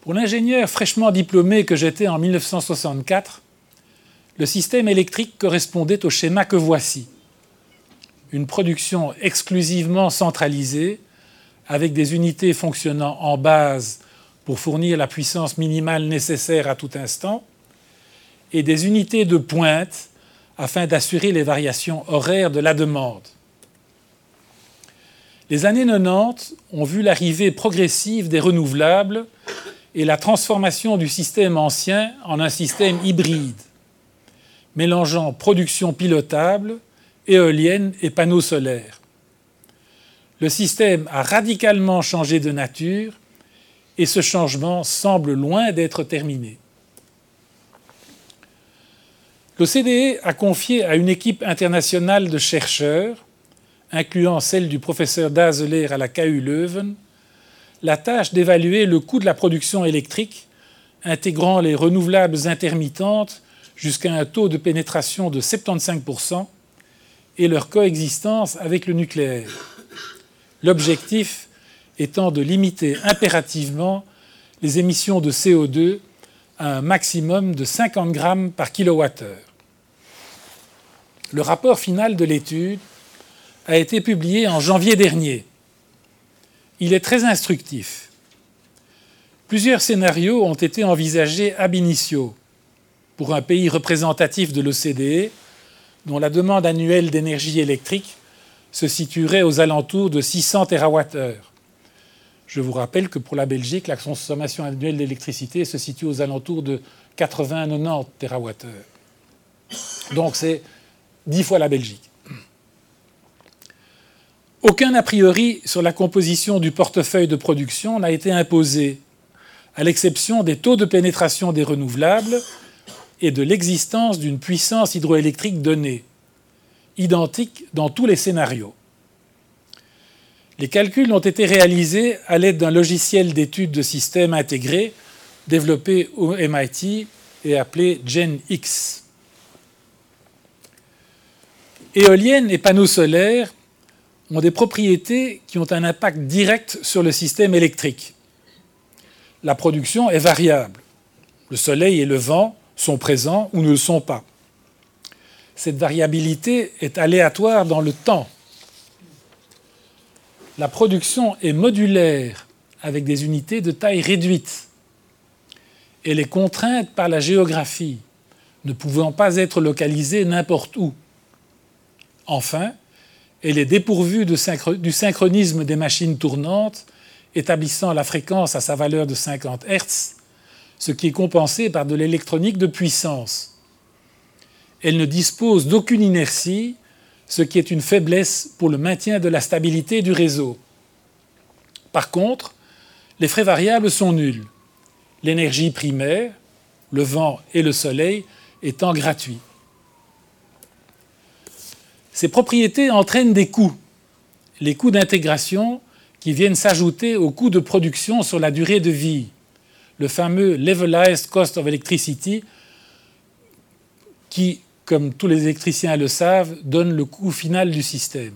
Pour l'ingénieur fraîchement diplômé que j'étais en 1964, le système électrique correspondait au schéma que voici. Une production exclusivement centralisée, avec des unités fonctionnant en base pour fournir la puissance minimale nécessaire à tout instant, et des unités de pointe afin d'assurer les variations horaires de la demande. Les années 90 ont vu l'arrivée progressive des renouvelables et la transformation du système ancien en un système hybride, mélangeant production pilotable, éolienne et panneaux solaires. Le système a radicalement changé de nature et ce changement semble loin d'être terminé. L'OCDE a confié à une équipe internationale de chercheurs, incluant celle du professeur Dazeler à la KU Leuven, la tâche d'évaluer le coût de la production électrique, intégrant les renouvelables intermittentes jusqu'à un taux de pénétration de 75% et leur coexistence avec le nucléaire. L'objectif étant de limiter impérativement les émissions de CO2 à un maximum de 50 grammes par kilowattheure. Le rapport final de l'étude a été publié en janvier dernier. Il est très instructif. Plusieurs scénarios ont été envisagés ab initio pour un pays représentatif de l'OCDE dont la demande annuelle d'énergie électrique se situerait aux alentours de 600 TWh. Je vous rappelle que pour la Belgique, la consommation annuelle d'électricité se situe aux alentours de 80-90 TWh. Donc c'est dix fois la Belgique. Aucun a priori sur la composition du portefeuille de production n'a été imposé, à l'exception des taux de pénétration des renouvelables, et de l'existence d'une puissance hydroélectrique donnée, identique dans tous les scénarios. Les calculs ont été réalisés à l'aide d'un logiciel d'étude de systèmes intégrés développé au MIT et appelé GenX. Éoliennes et panneaux solaires ont des propriétés qui ont un impact direct sur le système électrique. La production est variable. Le soleil et le vent sont présents ou ne le sont pas. Cette variabilité est aléatoire dans le temps. La production est modulaire avec des unités de taille réduite. Elle est contrainte par la géographie, ne pouvant pas être localisée n'importe où. Enfin, elle est dépourvue du synchronisme des machines tournantes, établissant la fréquence à sa valeur de 50 Hz, ce qui est compensé par de l'électronique de puissance. Elle ne dispose d'aucune inertie, ce qui est une faiblesse pour le maintien de la stabilité du réseau. Par contre, les frais variables sont nuls, l'énergie primaire, le vent et le soleil étant gratuits. Ces propriétés entraînent des coûts, les coûts d'intégration qui viennent s'ajouter aux coûts de production sur la durée de vie, le fameux Levelized Cost of Electricity, qui, comme tous les électriciens le savent, donne le coût final du système.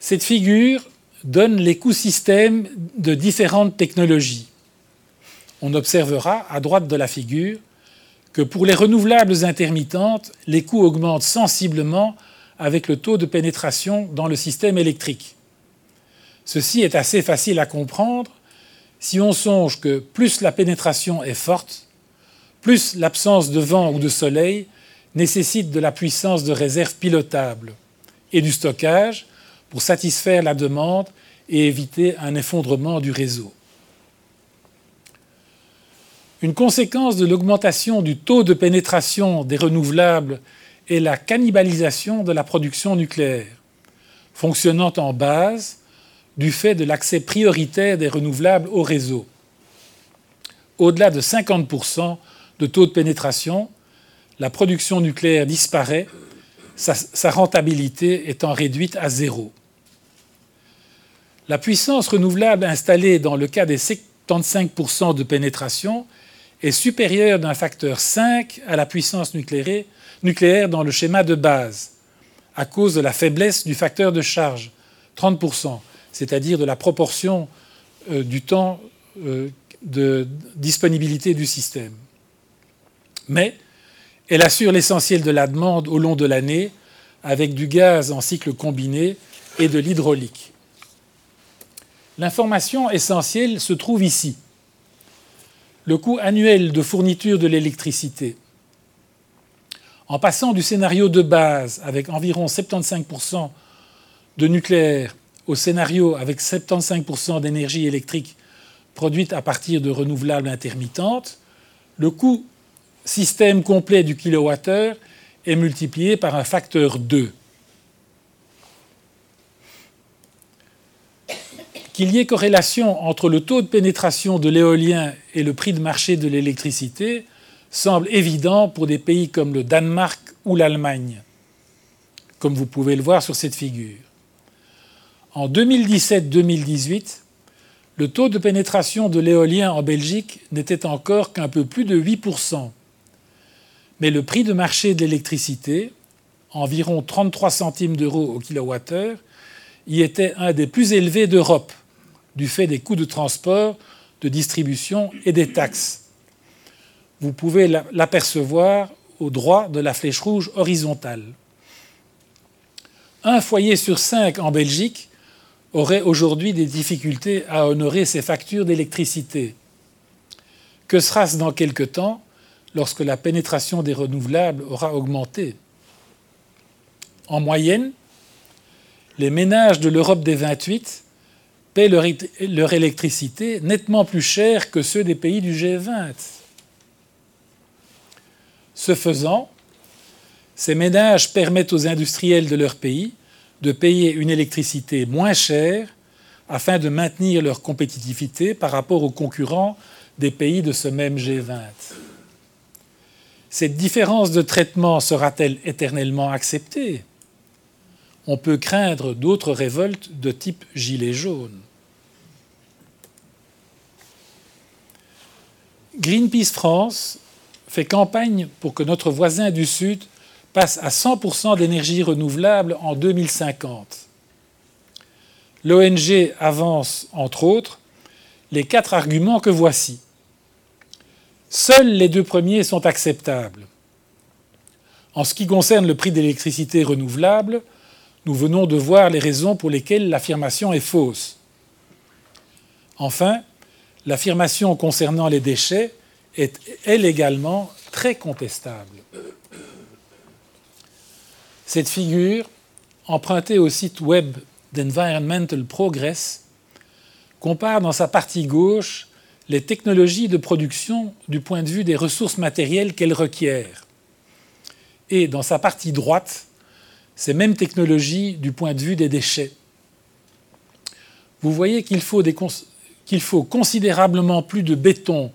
Cette figure donne les coûts systèmes de différentes technologies. On observera à droite de la figure que pour les renouvelables intermittentes, les coûts augmentent sensiblement avec le taux de pénétration dans le système électrique. Ceci est assez facile à comprendre si on songe que plus la pénétration est forte, plus l'absence de vent ou de soleil nécessite de la puissance de réserve pilotable et du stockage pour satisfaire la demande et éviter un effondrement du réseau. Une conséquence de l'augmentation du taux de pénétration des renouvelables est la cannibalisation de la production nucléaire, fonctionnant en base du fait de l'accès prioritaire des renouvelables au réseau. Au-delà de 50% de taux de pénétration, la production nucléaire disparaît, sa, rentabilité étant réduite à zéro. La puissance renouvelable installée dans le cas des 75% de pénétration est supérieure d'un facteur 5 à la puissance nucléaire, dans le schéma de base, à cause de la faiblesse du facteur de charge, 30%, c'est-à-dire de la proportion euh, du temps euh, de disponibilité du système. Mais elle assure l'essentiel de la demande au long de l'année avec du gaz en cycle combiné et de l'hydraulique. L'information essentielle se trouve ici. Le coût annuel de fourniture de l'électricité. En passant du scénario de base avec environ 75% de nucléaire au scénario avec 75% d'énergie électrique produite à partir de renouvelables intermittentes, le coût système complet du kilowattheure est multiplié par un facteur 2. Qu'il y ait corrélation entre le taux de pénétration de l'éolien et le prix de marché de l'électricité semble évident pour des pays comme le Danemark ou l'Allemagne, comme vous pouvez le voir sur cette figure. En 2017-2018, le taux de pénétration de l'éolien en Belgique n'était encore qu'un peu plus de 8%. Mais le prix de marché de l'électricité, environ 33 centimes d'euros au kilowattheure, y était un des plus élevés d'Europe, du fait des coûts de transport, de distribution et des taxes. Vous pouvez l'apercevoir au droit de la flèche rouge horizontale. Un foyer sur cinq en Belgique aurait aujourd'hui des difficultés à honorer ses factures d'électricité. Que sera-ce dans quelque temps lorsque la pénétration des renouvelables aura augmenté? En moyenne, les ménages de l'Europe des 28 paient leur, électricité nettement plus cher que ceux des pays du G20. Ce faisant, ces ménages permettent aux industriels de leur pays de payer une électricité moins chère afin de maintenir leur compétitivité par rapport aux concurrents des pays de ce même G20. Cette différence de traitement sera-t-elle éternellement acceptée? On peut craindre d'autres révoltes de type gilet jaune. Greenpeace France fait campagne pour que notre voisin du Sud passe à 100% d'énergie renouvelable en 2050. L'ONG avance, entre autres, les quatre arguments que voici. Seuls les deux premiers sont acceptables. En ce qui concerne le prix d'électricité renouvelable, nous venons de voir les raisons pour lesquelles l'affirmation est fausse. Enfin, l'affirmation concernant les déchets est, elle également, très contestable. Cette figure, empruntée au site web d'Environmental Progress, compare dans sa partie gauche les technologies de production du point de vue des ressources matérielles qu'elles requièrent. Et dans sa partie droite, ces mêmes technologies du point de vue des déchets. Vous voyez qu'il faut, faut, considérablement plus de béton,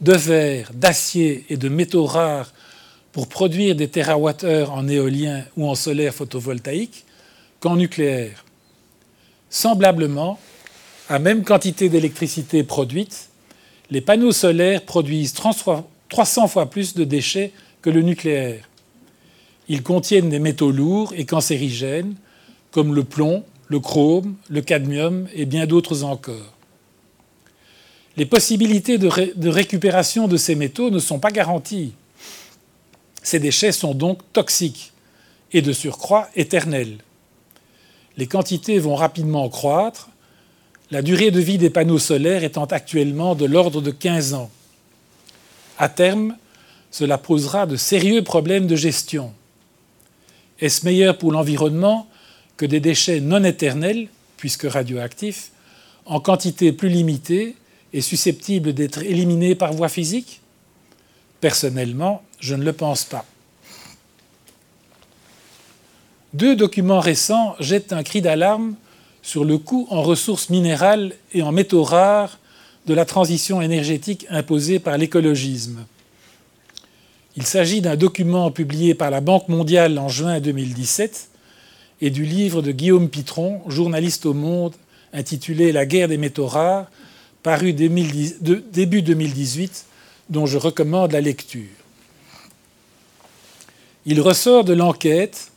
de verre, d'acier et de métaux rares pour produire des TWh en éolien ou en solaire photovoltaïque qu'en nucléaire. Semblablement, à même quantité d'électricité produite, les panneaux solaires produisent 300 fois plus de déchets que le nucléaire. Ils contiennent des métaux lourds et cancérigènes comme le plomb, le chrome, le cadmium et bien d'autres encore. Les possibilités de, récupération de ces métaux ne sont pas garanties. Ces déchets sont donc toxiques et de surcroît éternels. Les quantités vont rapidement croître la durée de vie des panneaux solaires étant actuellement de l'ordre de 15 ans. À terme, cela posera de sérieux problèmes de gestion. Est-ce meilleur pour l'environnement que des déchets non éternels, puisque radioactifs, en quantité plus limitée et susceptibles d'être éliminés par voie physique? Personnellement, je ne le pense pas. Deux documents récents jettent un cri d'alarme sur le coût en ressources minérales et en métaux rares de la transition énergétique imposée par l'écologisme. Il s'agit d'un document publié par la Banque mondiale en juin 2017 et du livre de Guillaume Pitron, journaliste au Monde, intitulé La guerre des métaux rares, paru début 2018, dont je recommande la lecture. Il ressort de l'enquête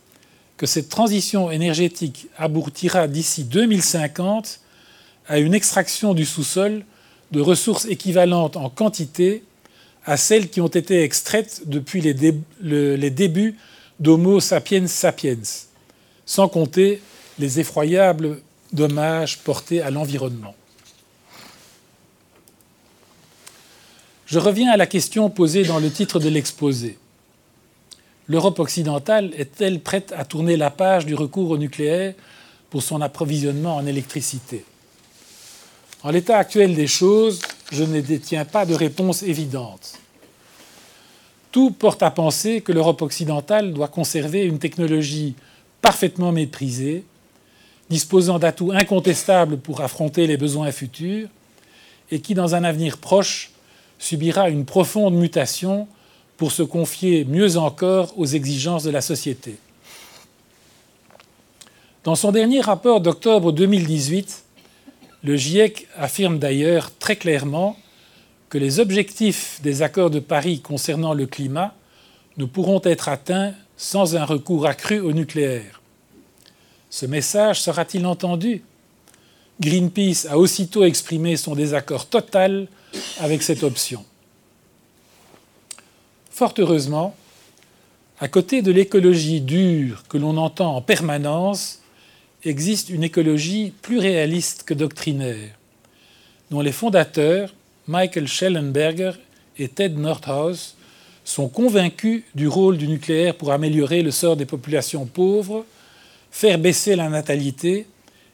que cette transition énergétique aboutira d'ici 2050 à une extraction du sous-sol de ressources équivalentes en quantité à celles qui ont été extraites depuis les, débuts d'Homo sapiens sapiens, sans compter les effroyables dommages portés à l'environnement. Je reviens à la question posée dans le titre de l'exposé l'Europe occidentale est-elle prête à tourner la page du recours au nucléaire pour son approvisionnement en électricité? En l'état actuel des choses, je ne détiens pas de réponse évidente. Tout porte à penser que l'Europe occidentale doit conserver une technologie parfaitement méprisée, disposant d'atouts incontestables pour affronter les besoins futurs, et qui, dans un avenir proche, subira une profonde mutation pour se confier mieux encore aux exigences de la société. Dans son dernier rapport d'octobre 2018, le GIEC affirme d'ailleurs très clairement que les objectifs des accords de Paris concernant le climat ne pourront être atteints sans un recours accru au nucléaire. Ce message sera-t-il entendu? Greenpeace a aussitôt exprimé son désaccord total avec cette option. Fort heureusement, à côté de l'écologie dure que l'on entend en permanence, existe une écologie plus réaliste que doctrinaire, dont les fondateurs, Michael Schellenberger et Ted Nordhaus, sont convaincus du rôle du nucléaire pour améliorer le sort des populations pauvres, faire baisser la natalité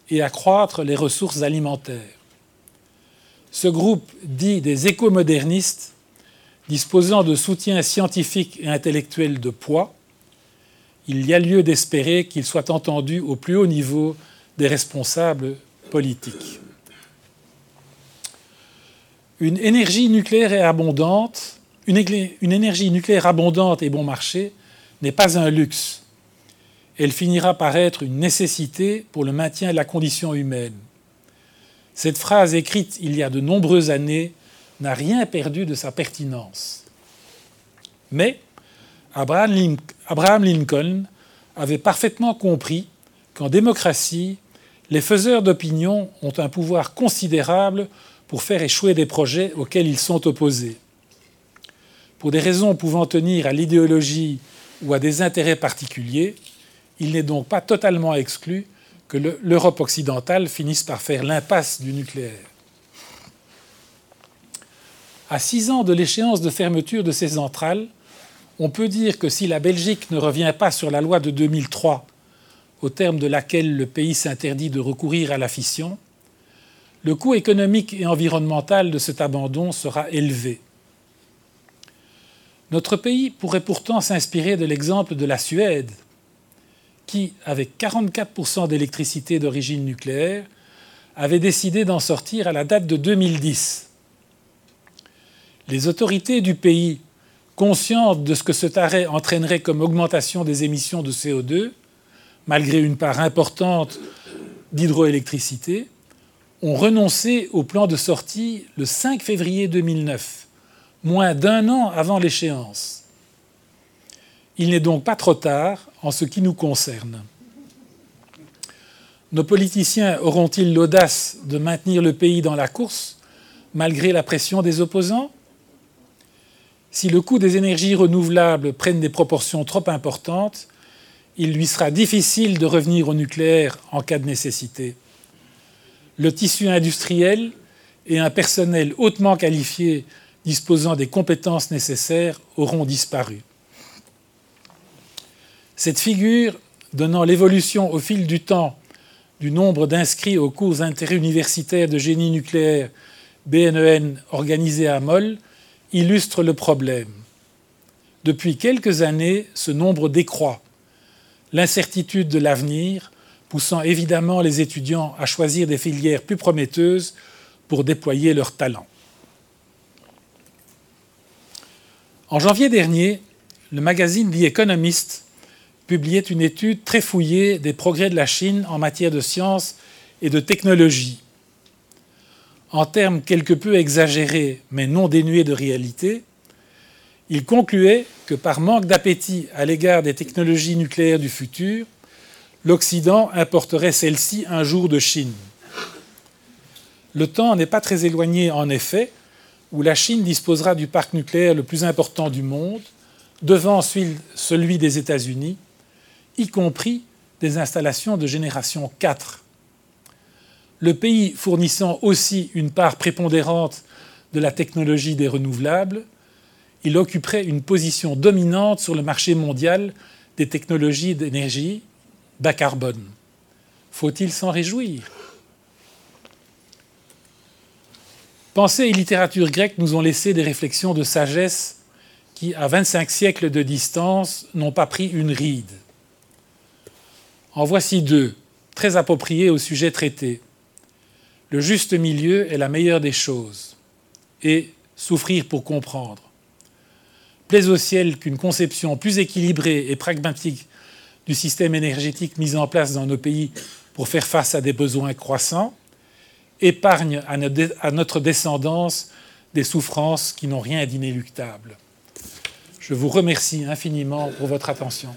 et accroître les ressources alimentaires. Ce groupe dit des écomodernistes disposant de soutien scientifique et intellectuel de poids, il y a lieu d'espérer qu'il soit entendu au plus haut niveau des responsables politiques. Une énergie nucléaire abondante, une énergie nucléaire abondante et bon marché n'est pas un luxe. Elle finira par être une nécessité pour le maintien de la condition humaine. Cette phrase écrite il y a de nombreuses années n'a rien perdu de sa pertinence. Mais Abraham Lincoln avait parfaitement compris qu'en démocratie, les faiseurs d'opinion ont un pouvoir considérable pour faire échouer des projets auxquels ils sont opposés. Pour des raisons pouvant tenir à l'idéologie ou à des intérêts particuliers, il n'est donc pas totalement exclu que l'Europe occidentale finisse par faire l'impasse du nucléaire. À six ans de l'échéance de fermeture de ces centrales, on peut dire que si la Belgique ne revient pas sur la loi de 2003, au terme de laquelle le pays s'interdit de recourir à la fission, le coût économique et environnemental de cet abandon sera élevé. Notre pays pourrait pourtant s'inspirer de l'exemple de la Suède, qui, avec 44% d'électricité d'origine nucléaire, avait décidé d'en sortir à la date de 2010 les autorités du pays, conscientes de ce que cet arrêt entraînerait comme augmentation des émissions de CO2, malgré une part importante d'hydroélectricité, ont renoncé au plan de sortie le 5 février 2009, moins d'un an avant l'échéance. Il n'est donc pas trop tard en ce qui nous concerne. Nos politiciens auront-ils l'audace de maintenir le pays dans la course, malgré la pression des opposants? Si le coût des énergies renouvelables prenne des proportions trop importantes, il lui sera difficile de revenir au nucléaire en cas de nécessité. Le tissu industriel et un personnel hautement qualifié disposant des compétences nécessaires auront disparu. Cette figure, donnant l'évolution au fil du temps du nombre d'inscrits aux cours interuniversitaires de génie nucléaire BNEN organisés à Moll, illustre le problème. Depuis quelques années, ce nombre décroît. L'incertitude de l'avenir poussant évidemment les étudiants à choisir des filières plus prometteuses pour déployer leurs talents. En janvier dernier, le magazine The Economist publiait une étude très fouillée des progrès de la Chine en matière de sciences et de technologie en termes quelque peu exagérés mais non dénués de réalité, il concluait que par manque d'appétit à l'égard des technologies nucléaires du futur, l'Occident importerait celles-ci un jour de Chine. Le temps n'est pas très éloigné en effet, où la Chine disposera du parc nucléaire le plus important du monde, devant celui des États-Unis, y compris des installations de génération 4 le pays fournissant aussi une part prépondérante de la technologie des renouvelables, il occuperait une position dominante sur le marché mondial des technologies d'énergie bas carbone. Faut-il s'en réjouir? Pensée et littérature grecque nous ont laissé des réflexions de sagesse qui, à 25 siècles de distance, n'ont pas pris une ride. En voici deux, très appropriés au sujet traité. Le juste milieu est la meilleure des choses, et souffrir pour comprendre. Plaise au ciel qu'une conception plus équilibrée et pragmatique du système énergétique mis en place dans nos pays pour faire face à des besoins croissants épargne à notre descendance des souffrances qui n'ont rien d'inéluctable. Je vous remercie infiniment pour votre attention.